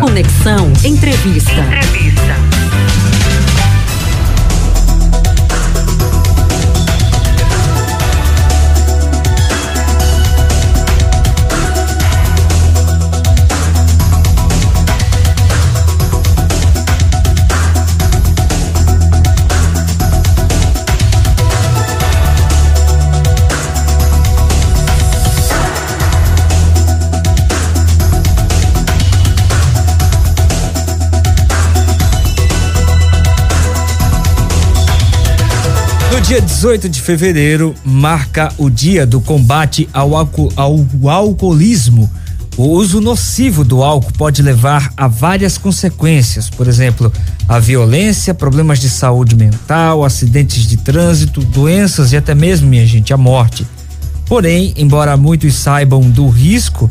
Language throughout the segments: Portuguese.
Conexão Entrevista. Entrevista. Dia 18 de fevereiro marca o dia do combate ao, alco ao alcoolismo. O uso nocivo do álcool pode levar a várias consequências, por exemplo, a violência, problemas de saúde mental, acidentes de trânsito, doenças e até mesmo, minha gente, a morte. Porém, embora muitos saibam do risco,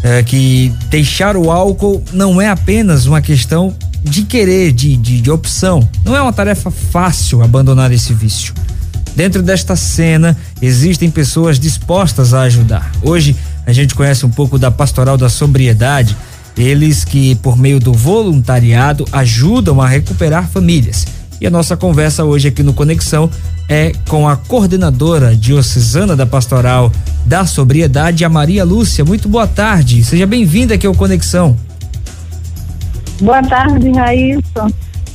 é, que deixar o álcool não é apenas uma questão de querer, de, de, de opção. Não é uma tarefa fácil abandonar esse vício. Dentro desta cena, existem pessoas dispostas a ajudar. Hoje, a gente conhece um pouco da Pastoral da Sobriedade, eles que, por meio do voluntariado, ajudam a recuperar famílias. E a nossa conversa hoje aqui no Conexão é com a coordenadora diocesana da Pastoral da Sobriedade, a Maria Lúcia. Muito boa tarde, seja bem-vinda aqui ao Conexão. Boa tarde, Raíssa.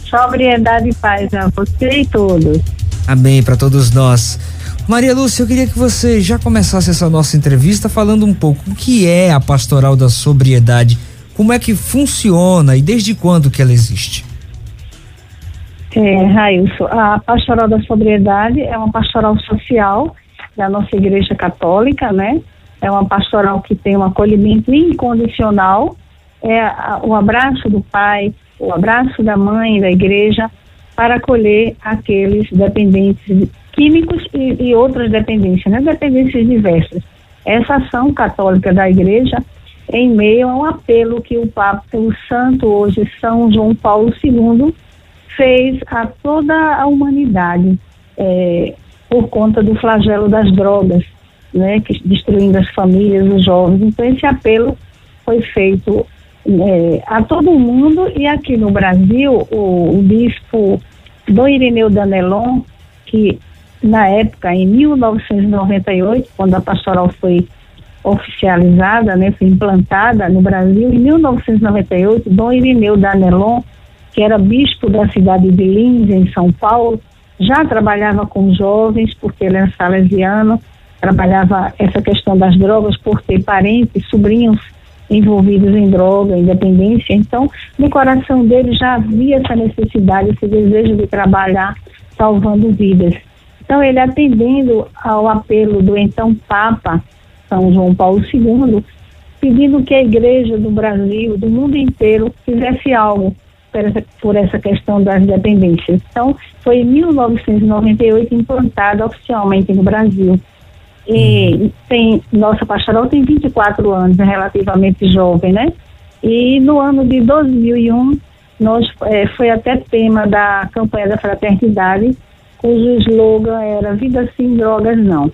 Sobriedade e paz a você e todos. Amém para todos nós. Maria Lúcia, eu queria que você já começasse essa nossa entrevista falando um pouco o que é a pastoral da sobriedade, como é que funciona e desde quando que ela existe. É, Railson, a pastoral da sobriedade é uma pastoral social da nossa igreja católica, né? É uma pastoral que tem um acolhimento incondicional, é o abraço do pai, o abraço da mãe da igreja, para acolher aqueles dependentes químicos e, e outras dependências, né? dependências diversas. Essa ação católica da Igreja em meio a um apelo que o Papa, o Santo hoje São João Paulo II fez a toda a humanidade é, por conta do flagelo das drogas, né, que destruindo as famílias, os jovens. Então esse apelo foi feito é, a todo mundo e aqui no Brasil o, o bispo Dom Irineu Danelon, que na época, em 1998, quando a pastoral foi oficializada, né, foi implantada no Brasil, em 1998, Dom Irineu Danelon, que era bispo da cidade de Lins, em São Paulo, já trabalhava com jovens, porque ele era salesiano, trabalhava essa questão das drogas por ter parentes, sobrinhos envolvidos em droga, em dependência. Então, no coração dele já havia essa necessidade, esse desejo de trabalhar salvando vidas. Então, ele atendendo ao apelo do então Papa São João Paulo II, pedindo que a igreja do Brasil, do mundo inteiro, fizesse algo por essa, por essa questão das dependências. Então, foi em 1998 implantada oficialmente no Brasil. E tem, nossa pastoral tem 24 anos, é relativamente jovem, né? E no ano de 2001, nós, é, foi até tema da campanha da fraternidade, cujo slogan era Vida Sem Drogas Não.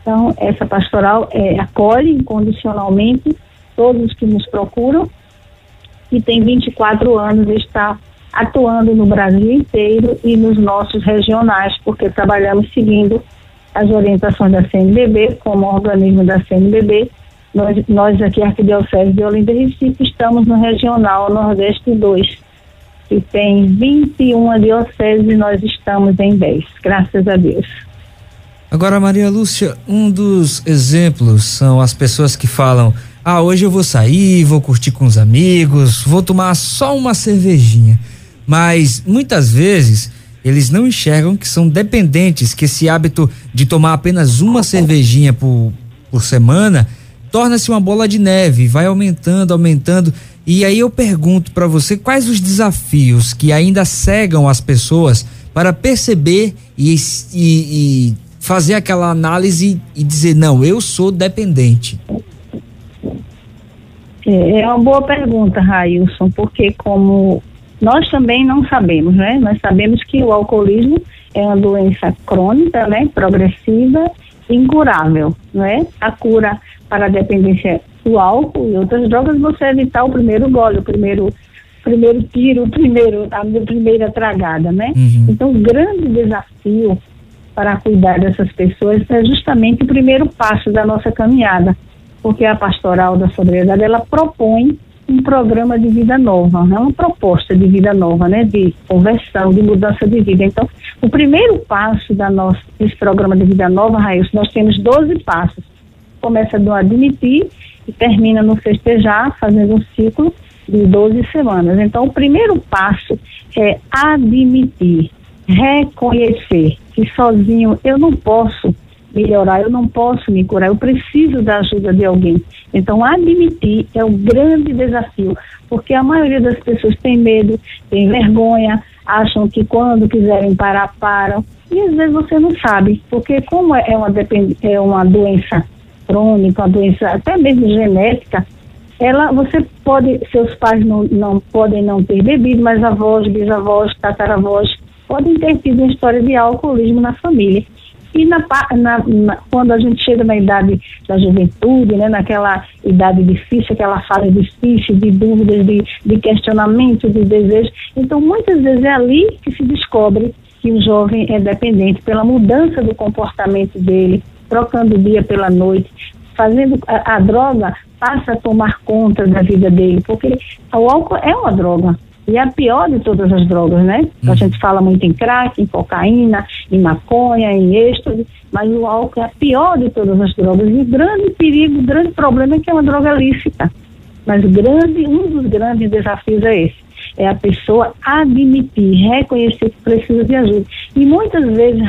Então, essa pastoral é, acolhe incondicionalmente todos que nos procuram e tem 24 anos está atuando no Brasil inteiro e nos nossos regionais, porque trabalhamos seguindo as orientações da CNBB, como organismo da CNBB. Nós, nós aqui, Arquidiocese de Olinda e Recife, estamos no Regional Nordeste 2, que tem 21 dioceses e nós estamos em 10, graças a Deus. Agora, Maria Lúcia, um dos exemplos são as pessoas que falam: ah, hoje eu vou sair, vou curtir com os amigos, vou tomar só uma cervejinha. Mas muitas vezes eles não enxergam que são dependentes, que esse hábito de tomar apenas uma cervejinha por, por semana torna-se uma bola de neve, vai aumentando, aumentando. E aí eu pergunto para você quais os desafios que ainda cegam as pessoas para perceber e, e, e fazer aquela análise e dizer: não, eu sou dependente. É, é uma boa pergunta, Railson, porque como nós também não sabemos, né? Nós sabemos que o alcoolismo é uma doença crônica, né? Progressiva, incurável, não é? A cura para a dependência o álcool e outras drogas, você evitar o primeiro gole, o primeiro primeiro tiro, o primeiro, a primeira tragada, né? Uhum. Então, o grande desafio para cuidar dessas pessoas é justamente o primeiro passo da nossa caminhada, porque a pastoral da sobriedade, ela propõe um programa de vida nova, né? uma proposta de vida nova, né? de conversão, de mudança de vida. Então, o primeiro passo da nossa, desse programa de vida nova, Raíssa, nós temos 12 passos. Começa do admitir e termina no festejar, fazendo um ciclo de 12 semanas. Então, o primeiro passo é admitir, reconhecer que sozinho eu não posso melhorar, eu não posso me curar, eu preciso da ajuda de alguém. Então, admitir é um grande desafio, porque a maioria das pessoas tem medo, tem vergonha, acham que quando quiserem parar, param. E às vezes você não sabe, porque como é uma, é uma doença crônica, uma doença até mesmo genética, ela, você pode, seus pais não, não podem não ter bebido, mas avós, bisavós, tataravós podem ter tido uma história de alcoolismo na família. E na, na, na, quando a gente chega na idade da juventude, né, naquela idade difícil, aquela fase difícil de dúvidas, de, de questionamento, de desejos, então muitas vezes é ali que se descobre que o jovem é dependente pela mudança do comportamento dele, trocando o dia pela noite, fazendo a, a droga passa a tomar conta da vida dele, porque o álcool é uma droga. E é a pior de todas as drogas, né? Hum. A gente fala muito em crack, em cocaína, em maconha, em êxtase, mas o álcool é a pior de todas as drogas. E o grande perigo, o grande problema é que é uma droga lícita. Mas grande, um dos grandes desafios é esse. É a pessoa admitir, reconhecer que precisa de ajuda. E muitas vezes,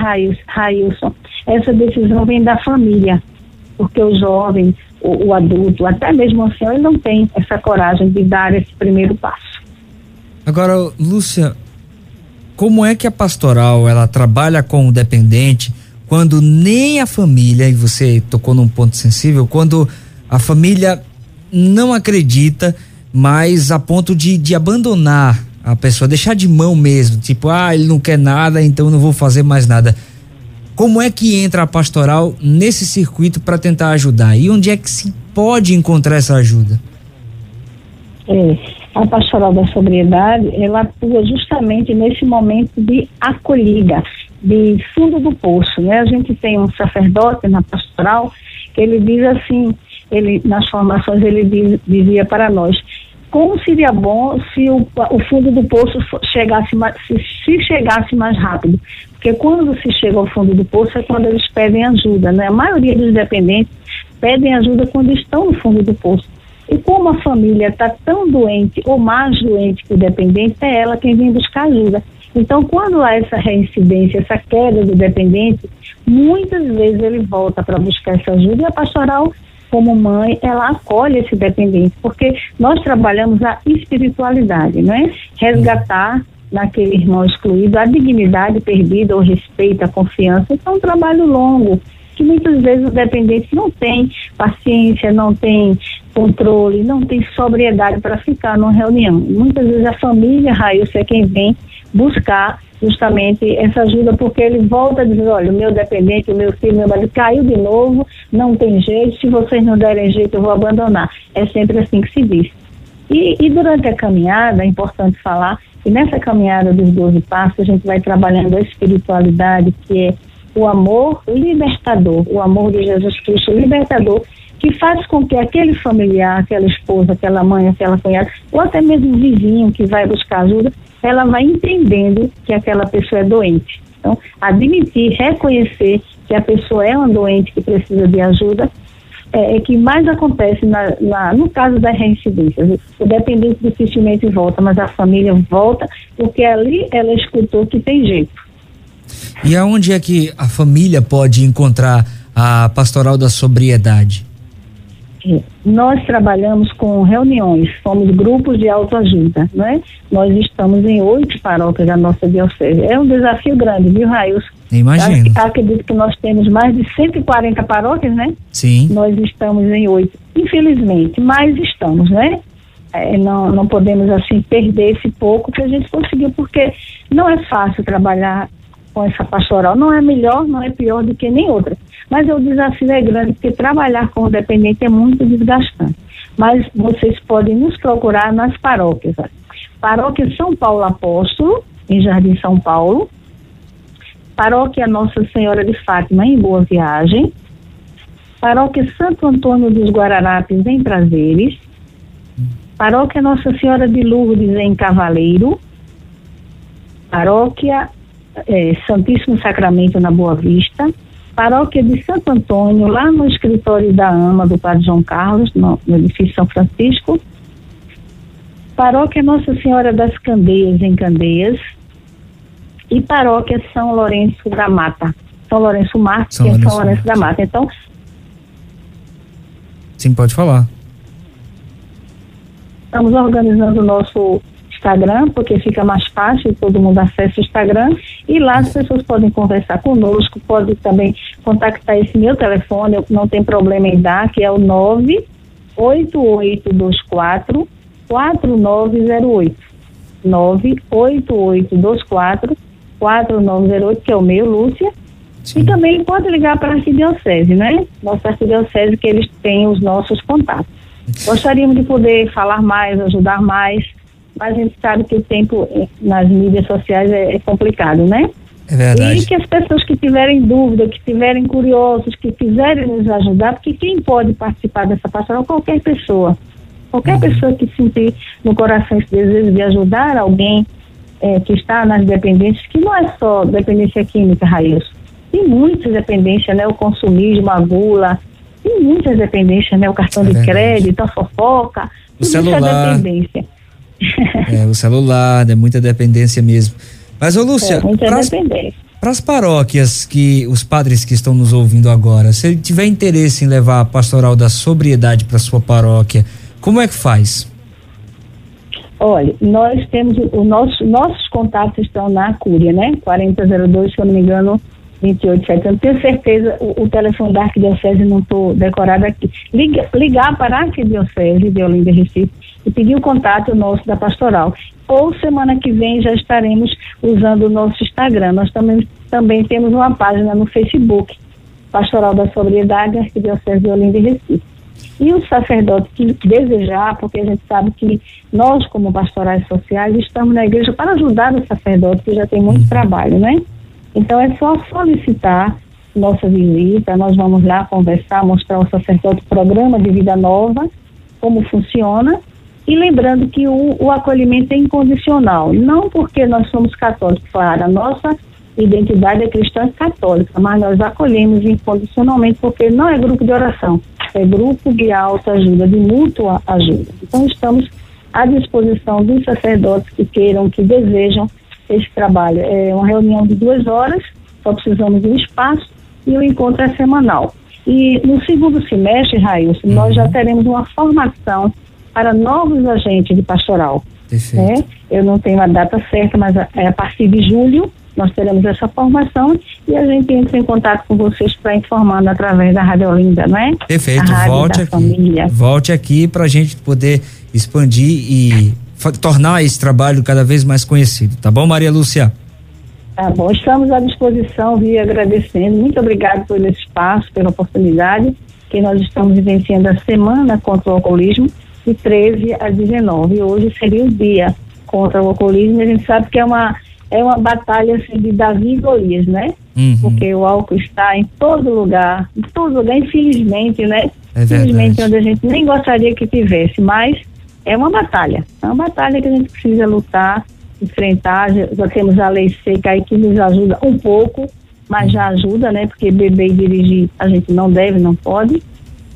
Railson, essa decisão vem da família. Porque o jovem, o, o adulto, até mesmo o ancião, ele não tem essa coragem de dar esse primeiro passo. Agora, Lúcia, como é que a pastoral ela trabalha com o dependente quando nem a família, e você tocou num ponto sensível, quando a família não acredita, mas a ponto de, de abandonar a pessoa, deixar de mão mesmo, tipo, ah, ele não quer nada, então não vou fazer mais nada. Como é que entra a pastoral nesse circuito para tentar ajudar? E onde é que se pode encontrar essa ajuda? É, a pastoral da sobriedade, ela atua justamente nesse momento de acolhida, de fundo do poço, né? A gente tem um sacerdote na pastoral que ele diz assim, ele nas formações ele diz, dizia para nós, como seria bom se o, o fundo do poço chegasse se, se, chegasse mais rápido, porque quando se chega ao fundo do poço é quando eles pedem ajuda, né? A maioria dos dependentes pedem ajuda quando estão no fundo do poço. E como a família está tão doente ou mais doente que o dependente, é ela quem vem buscar ajuda. Então, quando há essa reincidência, essa queda do dependente, muitas vezes ele volta para buscar essa ajuda e a pastoral, como mãe, ela acolhe esse dependente, porque nós trabalhamos a espiritualidade, não é? Resgatar naquele irmão excluído a dignidade perdida, o respeito, a confiança. Então, é um trabalho longo que muitas vezes o dependente não tem paciência, não tem controle, não tem sobriedade para ficar numa reunião. Muitas vezes a família, Raíssa, é quem vem buscar justamente essa ajuda, porque ele volta a dizer, olha, o meu dependente, o meu filho, meu marido caiu de novo, não tem jeito, se vocês não derem jeito, eu vou abandonar. É sempre assim que se diz. E, e durante a caminhada, é importante falar, que nessa caminhada dos 12 passos, a gente vai trabalhando a espiritualidade, que é o amor libertador, o amor de Jesus Cristo libertador, que faz com que aquele familiar, aquela esposa, aquela mãe, aquela cunhada, ou até mesmo o vizinho que vai buscar ajuda, ela vai entendendo que aquela pessoa é doente. Então, admitir, reconhecer que a pessoa é uma doente que precisa de ajuda, é, é que mais acontece na, na, no caso da reincidência. O dependente dificilmente volta, mas a família volta, porque ali ela escutou que tem jeito. E aonde é que a família pode encontrar a pastoral da sobriedade? Nós trabalhamos com reuniões, somos grupos de autoajuda, não é? Nós estamos em oito paróquias da nossa diocese. É um desafio grande, viu, Raios? Imagino. Acredito que nós temos mais de 140 paróquias, né? Sim. Nós estamos em oito, infelizmente, mas estamos, né? É, não, não podemos assim perder esse pouco que a gente conseguiu, porque não é fácil trabalhar com essa pastoral. Não é melhor, não é pior do que nem outra. Mas o desafio é grande, porque trabalhar com o dependente é muito desgastante. Mas vocês podem nos procurar nas paróquias. Paróquia São Paulo Apóstolo, em Jardim São Paulo. Paróquia Nossa Senhora de Fátima, em Boa Viagem. Paróquia Santo Antônio dos Guararapes, em Prazeres. Paróquia Nossa Senhora de Lourdes, em Cavaleiro. Paróquia é, Santíssimo Sacramento, na Boa Vista. Paróquia de Santo Antônio, lá no escritório da AMA do Padre João Carlos, no, no edifício São Francisco. Paróquia Nossa Senhora das Candeias, em Candeias. E Paróquia São Lourenço da Mata. São Lourenço Marques, que é São Lourenço da Mata. Então. Sim, pode falar. Estamos organizando o nosso Instagram, porque fica mais fácil, todo mundo acessa o Instagram e lá as pessoas podem conversar conosco, pode também contactar esse meu telefone, não tem problema em dar, que é o 98824 4908. 98824 4908, que é o meu, Lúcia. Sim. E também pode ligar para a arquidiocese, né? Nossa arquidiocese, que eles têm os nossos contatos. Gostaríamos de poder falar mais, ajudar mais, a gente sabe que o tempo nas mídias sociais é, é complicado, né? É verdade. E que as pessoas que tiverem dúvida, que tiverem curiosos, que quiserem nos ajudar, porque quem pode participar dessa pastoral? Qualquer pessoa. Qualquer uhum. pessoa que sentir no coração esse desejo de ajudar alguém é, que está nas dependências, que não é só dependência química, Raíssa. Tem muitas dependências, né? O consumismo, a gula, tem muitas dependências, né? O cartão é de crédito, a fofoca, o celular. é dependência. É, o celular, é muita dependência mesmo. Mas, ô Lúcia, é, para as paróquias que os padres que estão nos ouvindo agora, se ele tiver interesse em levar a pastoral da sobriedade para sua paróquia, como é que faz? Olha, nós temos o nosso, nossos contatos estão na Cúria, né? 4002, se eu não me engano, 287. Eu não tenho certeza, o, o telefone da Arquidiocese não estou decorado aqui. Liga, ligar para a Arquidiocese de Olinda Recife e pedir o contato nosso da pastoral. Ou semana que vem já estaremos usando o nosso Instagram. Nós também, também temos uma página no Facebook, Pastoral da Sobriedade, Arquidiocese de Olinda e Recife. E o sacerdote que desejar, porque a gente sabe que nós, como pastorais sociais, estamos na igreja para ajudar o sacerdote, que já tem muito trabalho, né? Então é só solicitar nossa visita, nós vamos lá conversar, mostrar ao sacerdote o programa de vida nova, como funciona, e lembrando que o, o acolhimento é incondicional, não porque nós somos católicos, claro, a nossa identidade é cristã católica, mas nós acolhemos incondicionalmente porque não é grupo de oração, é grupo de alta ajuda, de mútua ajuda. Então estamos à disposição dos sacerdotes que queiram, que desejam esse trabalho. É uma reunião de duas horas, só precisamos de um espaço e o encontro é semanal. E no segundo semestre, Raíssa, uhum. nós já teremos uma formação para novos agentes de pastoral. Né? Eu não tenho a data certa, mas é a partir de julho nós teremos essa formação e a gente entra em contato com vocês para informando através da Rádio Olinda, não é? Perfeito, volte aqui. Família. Volte aqui para a gente poder expandir e tornar esse trabalho cada vez mais conhecido, tá bom, Maria Lúcia? Tá bom, estamos à disposição, vi agradecendo. Muito obrigado pelo espaço, pela oportunidade, que nós estamos vivenciando a semana contra o alcoolismo de 13 a 19. E hoje seria o dia contra o alcoolismo. A gente sabe que é uma é uma batalha assim, de Davi e Golias, né? Uhum. Porque o álcool está em todo lugar, em todo lugar, infelizmente, né? É infelizmente, onde a gente nem gostaria que tivesse, mas é uma batalha. É uma batalha que a gente precisa lutar, enfrentar. Já, temos a lei seca aí que nos ajuda um pouco, mas já ajuda, né? Porque beber e dirigir a gente não deve, não pode.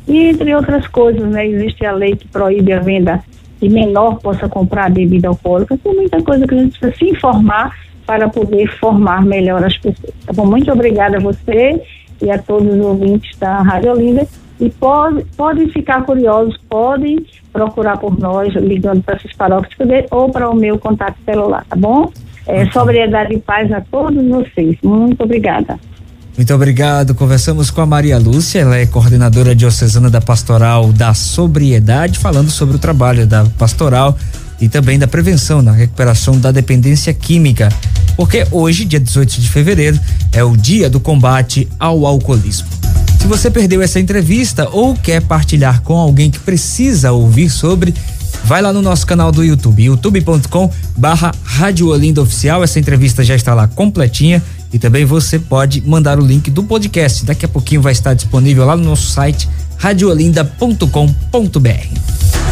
E entre outras coisas, né? Existe a lei que proíbe a venda que menor possa comprar bebida alcoólica. Tem muita coisa que a gente precisa se informar para poder formar melhor as pessoas. Tá bom? Muito obrigada a você e a todos os ouvintes da Rádio Olinda. E pode, podem ficar curiosos, podem procurar por nós, ligando para essas paróquias ou para o meu contato celular, tá bom? É, sobriedade e paz a todos vocês. Muito obrigada. Muito obrigado. Conversamos com a Maria Lúcia, ela é coordenadora diocesana da Pastoral da Sobriedade, falando sobre o trabalho da pastoral e também da prevenção na recuperação da dependência química. porque hoje, dia 18 de fevereiro, é o dia do combate ao alcoolismo. Se você perdeu essa entrevista ou quer partilhar com alguém que precisa ouvir sobre, vai lá no nosso canal do YouTube, youtube.com barra Rádio Olinda Oficial. Essa entrevista já está lá completinha e também você pode mandar o link do podcast. Daqui a pouquinho vai estar disponível lá no nosso site radiolinda.com.br.